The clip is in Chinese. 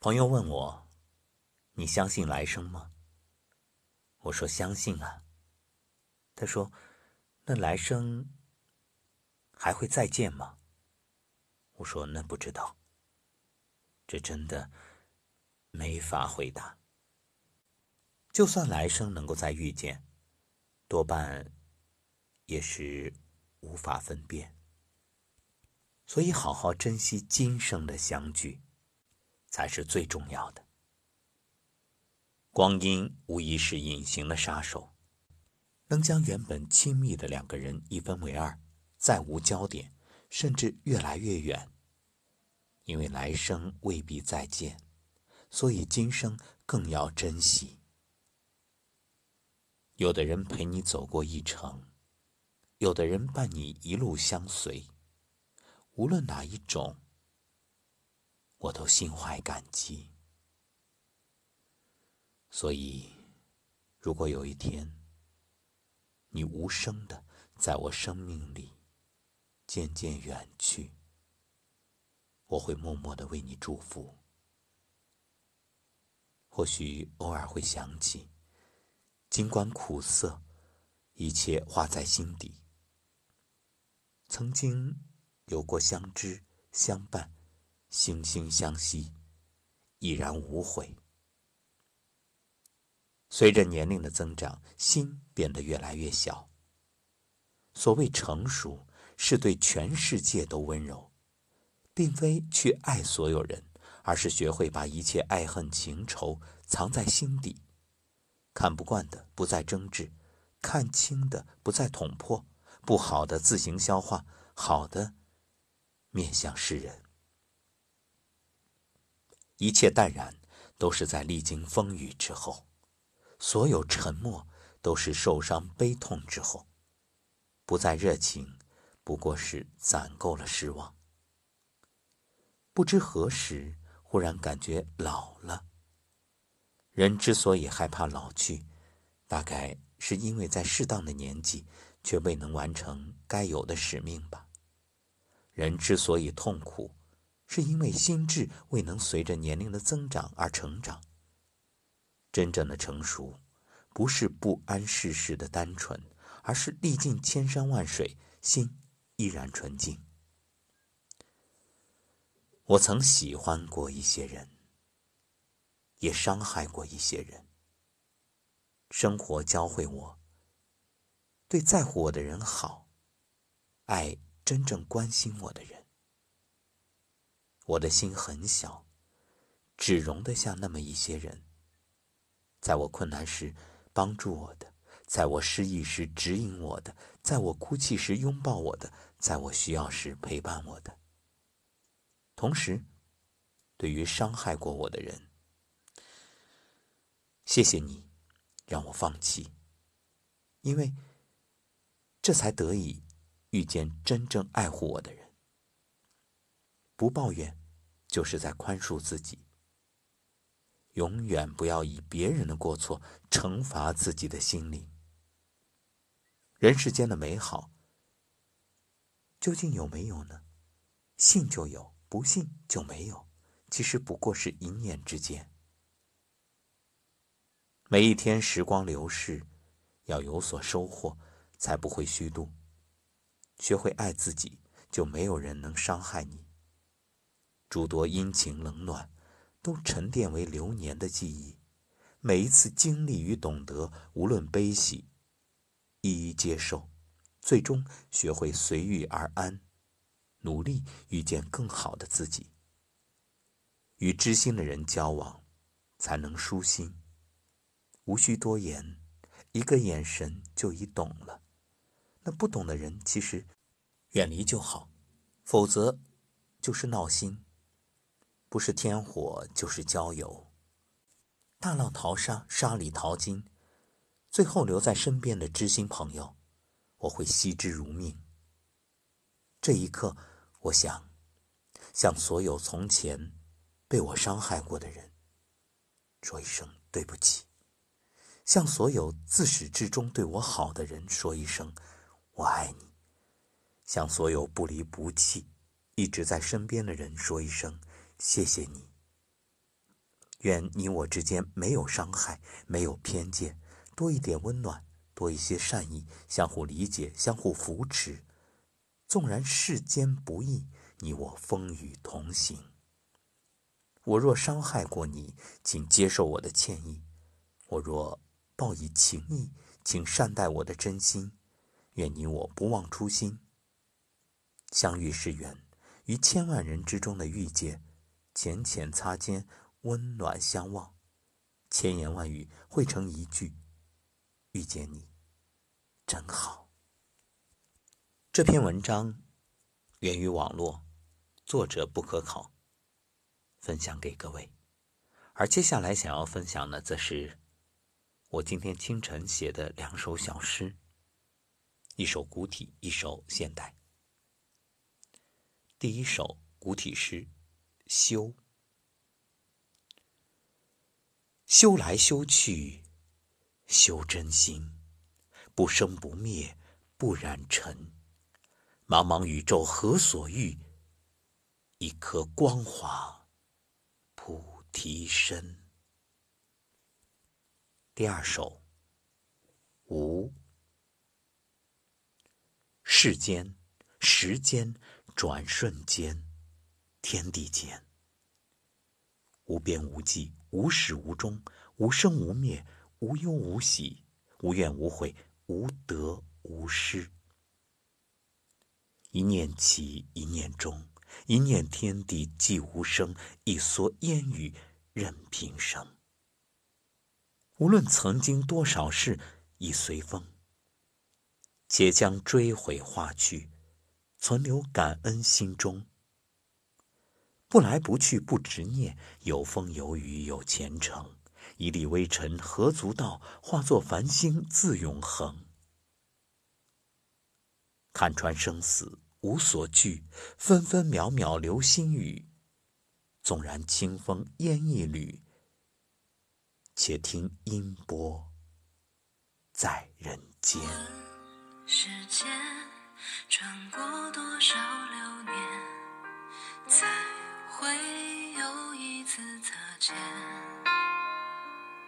朋友问我：“你相信来生吗？”我说：“相信啊。”他说：“那来生还会再见吗？”我说：“那不知道。”这真的没法回答。就算来生能够再遇见，多半也是无法分辨。所以，好好珍惜今生的相聚。才是最重要的。光阴无疑是隐形的杀手，能将原本亲密的两个人一分为二，再无焦点，甚至越来越远。因为来生未必再见，所以今生更要珍惜。有的人陪你走过一程，有的人伴你一路相随，无论哪一种。我都心怀感激，所以，如果有一天你无声的在我生命里渐渐远去，我会默默的为你祝福。或许偶尔会想起，尽管苦涩，一切化在心底。曾经有过相知相伴。惺惺相惜，已然无悔。随着年龄的增长，心变得越来越小。所谓成熟，是对全世界都温柔，并非去爱所有人，而是学会把一切爱恨情仇藏在心底，看不惯的不再争执，看清的不再捅破，不好的自行消化，好的面向世人。一切淡然，都是在历经风雨之后；所有沉默，都是受伤悲痛之后。不再热情，不过是攒够了失望。不知何时，忽然感觉老了。人之所以害怕老去，大概是因为在适当的年纪，却未能完成该有的使命吧。人之所以痛苦。是因为心智未能随着年龄的增长而成长。真正的成熟，不是不谙世事的单纯，而是历尽千山万水，心依然纯净。我曾喜欢过一些人，也伤害过一些人。生活教会我，对在乎我的人好，爱真正关心我的人。我的心很小，只容得下那么一些人。在我困难时帮助我的，在我失意时指引我的，在我哭泣时拥抱我的，在我需要时陪伴我的。同时，对于伤害过我的人，谢谢你，让我放弃，因为这才得以遇见真正爱护我的人。不抱怨，就是在宽恕自己。永远不要以别人的过错惩罚自己的心灵。人世间的美好，究竟有没有呢？信就有，不信就没有。其实不过是一念之间。每一天时光流逝，要有所收获，才不会虚度。学会爱自己，就没有人能伤害你。诸多阴晴冷暖，都沉淀为流年的记忆。每一次经历与懂得，无论悲喜，一一接受，最终学会随遇而安，努力遇见更好的自己。与知心的人交往，才能舒心。无需多言，一个眼神就已懂了。那不懂的人，其实远离就好，否则就是闹心。不是天火就是焦油，大浪淘沙，沙里淘金，最后留在身边的知心朋友，我会惜之如命。这一刻，我想向所有从前被我伤害过的人说一声对不起，向所有自始至终对我好的人说一声我爱你，向所有不离不弃、一直在身边的人说一声。谢谢你，愿你我之间没有伤害，没有偏见，多一点温暖，多一些善意，相互理解，相互扶持。纵然世间不易，你我风雨同行。我若伤害过你，请接受我的歉意；我若报以情意，请善待我的真心。愿你我不忘初心。相遇是缘，于千万人之中的遇见，浅浅擦肩，温暖相望，千言万语汇成一句：遇见你，真好。这篇文章源于网络，作者不可考，分享给各位。而接下来想要分享的，则是我今天清晨写的两首小诗，一首古体，一首现代。第一首古体诗：修，修来修去，修真心，不生不灭，不染尘。茫茫宇宙何所欲？一颗光华菩提身。第二首无，世间时间。转瞬间，天地间，无边无际，无始无终，无生无灭，无忧无喜，无怨无悔，无得无失。一念起，一念终，一念天地寂无声，一蓑烟雨任平生。无论曾经多少事，已随风，且将追悔化去。存留感恩心中，不来不去不执念，有风有雨有前程，一粒微尘何足道？化作繁星自永恒。看穿生死无所惧，分分秒秒留心语。纵然清风烟一缕，且听音波在人间。时间。穿过多少流年，在会有一次擦肩。